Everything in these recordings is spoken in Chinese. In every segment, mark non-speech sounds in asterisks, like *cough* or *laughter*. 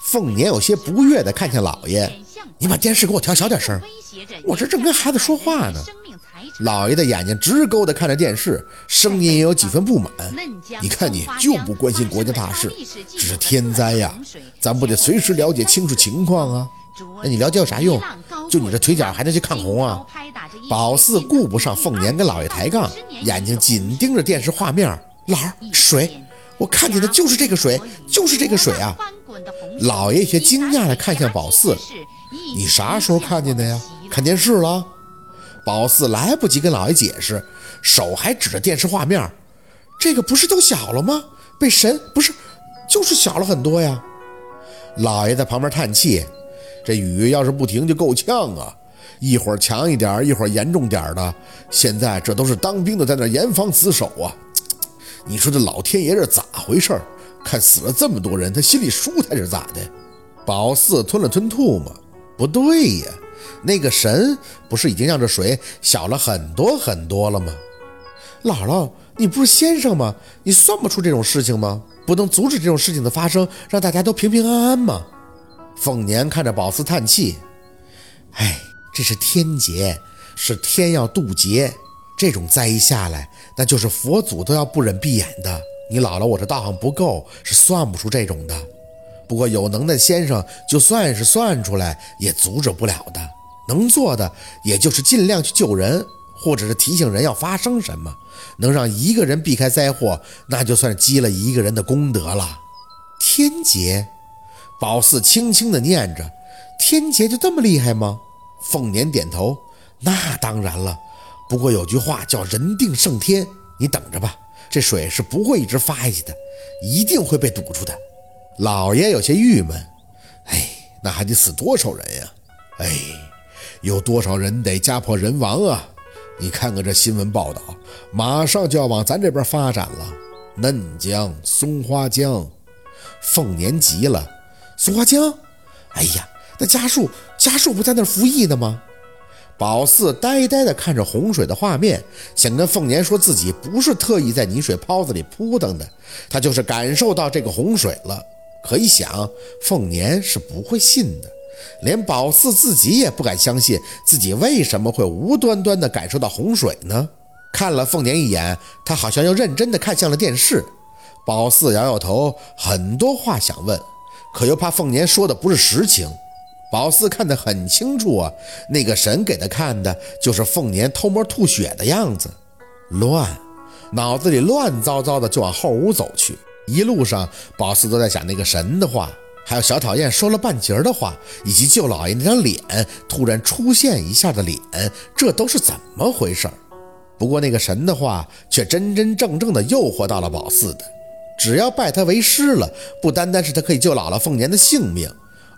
凤年有些不悦地看向老爷：“你把电视给我调小点声，我这正跟孩子说话呢。”老爷的眼睛直勾地看着电视，声音也有几分不满：“你看你就不关心国家大事，这是天灾呀，咱不得随时了解清楚情况啊？那你了解有啥用？就你这腿脚还能去抗洪啊？”宝四顾不上凤年跟老爷抬杠，眼睛紧盯着电视画面：“老儿，水。”我看见的就是这个水，就是这个水啊！老爷有些惊讶地看向宝四：“你啥时候看见的呀？看电视了？”宝四来不及跟老爷解释，手还指着电视画面：“这个不是都小了吗？被神不是，就是小了很多呀！”老爷在旁边叹气：“这雨要是不停就够呛啊，一会儿强一点，一会儿严重点的。现在这都是当兵的在那严防死守啊。”你说这老天爷是咋回事？看死了这么多人，他心里舒坦是咋的？宝四吞了吞吐沫，不对呀，那个神不是已经让这水小了很多很多了吗？姥姥，你不是先生吗？你算不出这种事情吗？不能阻止这种事情的发生，让大家都平平安安吗？凤年看着宝四叹气，哎，这是天劫，是天要渡劫。这种灾一下来，那就是佛祖都要不忍闭眼的。你姥姥我这道行不够，是算不出这种的。不过有能耐先生，就算是算出来，也阻止不了的。能做的，也就是尽量去救人，或者是提醒人要发生什么，能让一个人避开灾祸，那就算积了一个人的功德了。天劫，宝四轻轻地念着：“天劫就这么厉害吗？”凤年点头：“那当然了。”不过有句话叫“人定胜天”，你等着吧，这水是不会一直发下去的，一定会被堵住的。老爷有些郁闷，哎，那还得死多少人呀？哎，有多少人得家破人亡啊？你看看这新闻报道，马上就要往咱这边发展了。嫩江、松花江，凤年急了，松花江？哎呀，那家树家树不在那服役呢吗？宝四呆呆地看着洪水的画面，想跟凤年说自己不是特意在泥水泡子里扑腾的，他就是感受到这个洪水了。可一想，凤年是不会信的，连宝四自己也不敢相信自己为什么会无端端地感受到洪水呢？看了凤年一眼，他好像又认真地看向了电视。宝四摇摇头，很多话想问，可又怕凤年说的不是实情。宝四看得很清楚啊，那个神给他看的就是凤年偷摸吐血的样子，乱，脑子里乱糟糟的，就往后屋走去。一路上，宝四都在想那个神的话，还有小讨厌说了半截的话，以及舅老爷那张脸突然出现一下的脸，这都是怎么回事？不过那个神的话却真真正正的诱惑到了宝四的，只要拜他为师了，不单单是他可以救姥姥凤年的性命。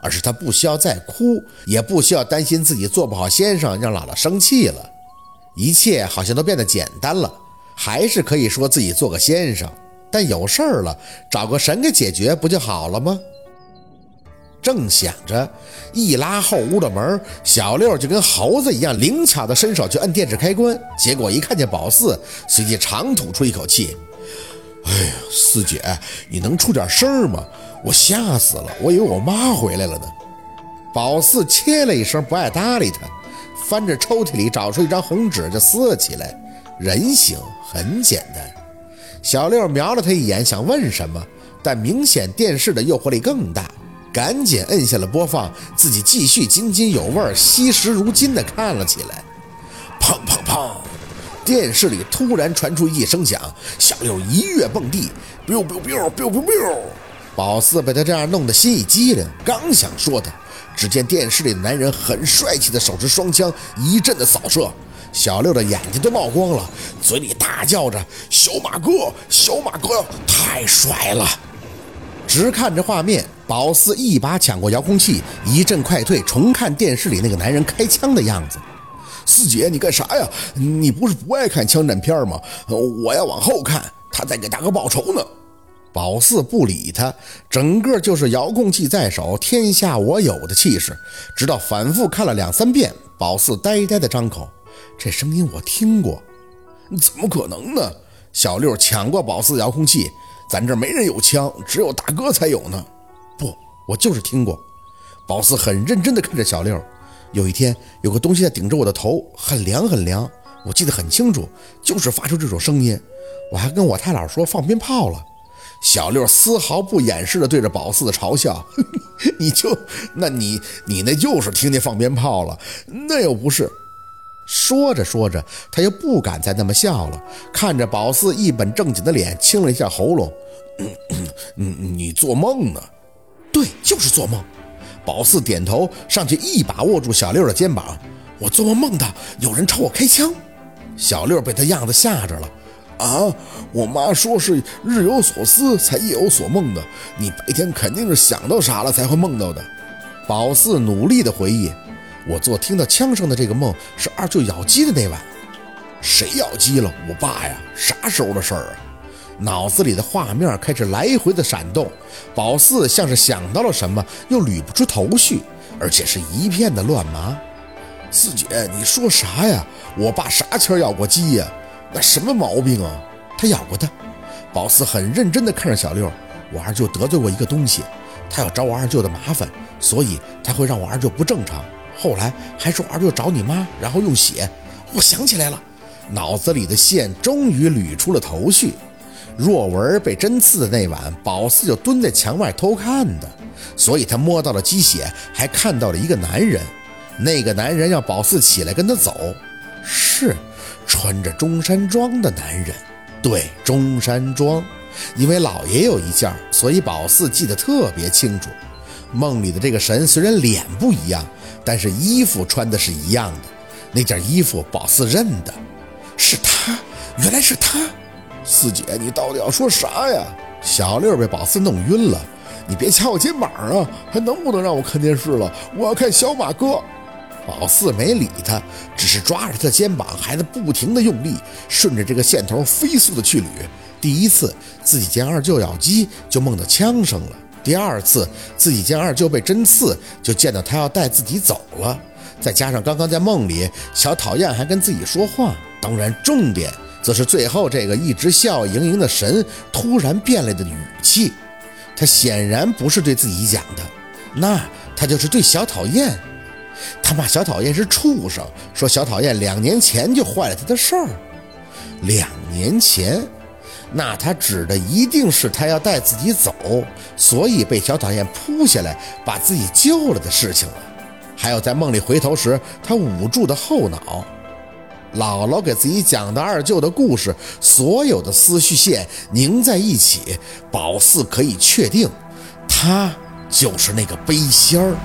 而是他不需要再哭，也不需要担心自己做不好先生，让姥姥生气了。一切好像都变得简单了，还是可以说自己做个先生，但有事儿了，找个神给解决不就好了吗？正想着，一拉后屋的门，小六就跟猴子一样灵巧的伸手去摁电视开关，结果一看见宝四，随即长吐出一口气：“哎呀，四姐，你能出点声吗？”我吓死了，我以为我妈回来了呢。宝四切了一声，不爱搭理他，翻着抽屉里找出一张红纸就撕了起来。人形很简单。小六瞄了他一眼，想问什么，但明显电视的诱惑力更大，赶紧摁下了播放，自己继续津津有味、惜时如金地看了起来。砰砰砰！电视里突然传出一声响，小六一跃蹦地，biu biu biu biu biu biu。宝四被他这样弄得心一激灵，刚想说他，只见电视里的男人很帅气的手持双枪，一阵的扫射，小六的眼睛都冒光了，嘴里大叫着：“小马哥，小马哥，太帅了！”直看着画面，宝四一把抢过遥控器，一阵快退，重看电视里那个男人开枪的样子。四姐，你干啥呀？你不是不爱看枪战片吗？我要往后看，他在给大哥报仇呢。宝四不理他，整个就是遥控器在手，天下我有的气势。直到反复看了两三遍，宝四呆呆的张口：“这声音我听过，怎么可能呢？”小六抢过宝四遥控器：“咱这没人有枪，只有大哥才有呢。”不，我就是听过。宝四很认真的看着小六。有一天，有个东西在顶着我的头，很凉很凉。我记得很清楚，就是发出这种声音。我还跟我太姥说放鞭炮了。小六丝毫不掩饰地对着宝四的嘲笑：“ *laughs* 你就那你你那就是听见放鞭炮了，那又不是。”说着说着，他又不敢再那么笑了，看着宝四一本正经的脸，清了一下喉咙：“你你做梦呢？对，就是做梦。”宝四点头，上去一把握住小六的肩膀：“我做梦梦到有人朝我开枪。”小六被他样子吓着了。啊！我妈说是日有所思才夜有所梦的，你白天肯定是想到啥了才会梦到的。宝四努力的回忆，我做听到枪声的这个梦是二舅咬鸡的那晚。谁咬鸡了？我爸呀？啥时候的事儿啊？脑子里的画面开始来回的闪动。宝四像是想到了什么，又捋不出头绪，而且是一片的乱麻。四姐，你说啥呀？我爸啥前咬过鸡呀？那什么毛病啊？他咬过他。宝四很认真地看着小六。我二舅得罪过一个东西，他要找我二舅的麻烦，所以他会让我二舅不正常。后来还说二舅找你妈，然后用血。我想起来了，脑子里的线终于捋出了头绪。若文被针刺的那晚，宝四就蹲在墙外偷看的，所以他摸到了鸡血，还看到了一个男人。那个男人让宝四起来跟他走，是。穿着中山装的男人，对，中山装，因为老爷有一件，所以宝四记得特别清楚。梦里的这个神虽然脸不一样，但是衣服穿的是一样的。那件衣服宝四认得，是他，原来是他。四姐，你到底要说啥呀？小六被宝四弄晕了，你别掐我肩膀啊！还能不能让我看电视了？我要看小马哥。宝四没理他，只是抓着他的肩膀，还在不停的用力，顺着这个线头飞速的去捋。第一次自己见二舅咬鸡，就梦到枪声了；第二次自己见二舅被针刺，就见到他要带自己走了。再加上刚刚在梦里，小讨厌还跟自己说话。当然，重点则是最后这个一直笑盈盈的神突然变了的语气，他显然不是对自己讲的，那他就是对小讨厌。他骂小讨厌是畜生，说小讨厌两年前就坏了他的事儿。两年前，那他指的一定是他要带自己走，所以被小讨厌扑下来把自己救了的事情了。还有在梦里回头时，他捂住的后脑。姥姥给自己讲的二舅的故事，所有的思绪线拧在一起，宝四可以确定，他就是那个背仙儿。